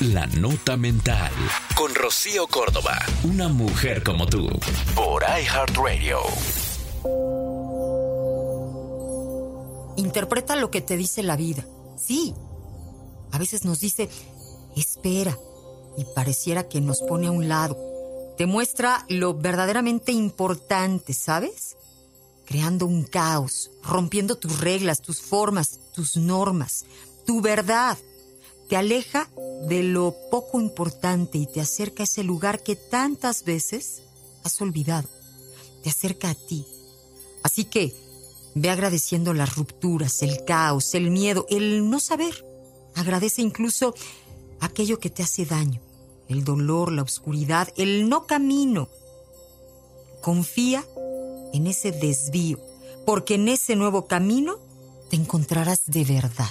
La Nota Mental. Con Rocío Córdoba. Una mujer como tú. Por iHeartRadio. Interpreta lo que te dice la vida. Sí. A veces nos dice, espera. Y pareciera que nos pone a un lado. Te muestra lo verdaderamente importante, ¿sabes? Creando un caos, rompiendo tus reglas, tus formas, tus normas, tu verdad te aleja de lo poco importante y te acerca a ese lugar que tantas veces has olvidado. Te acerca a ti. Así que ve agradeciendo las rupturas, el caos, el miedo, el no saber. Agradece incluso aquello que te hace daño, el dolor, la oscuridad, el no camino. Confía en ese desvío, porque en ese nuevo camino te encontrarás de verdad.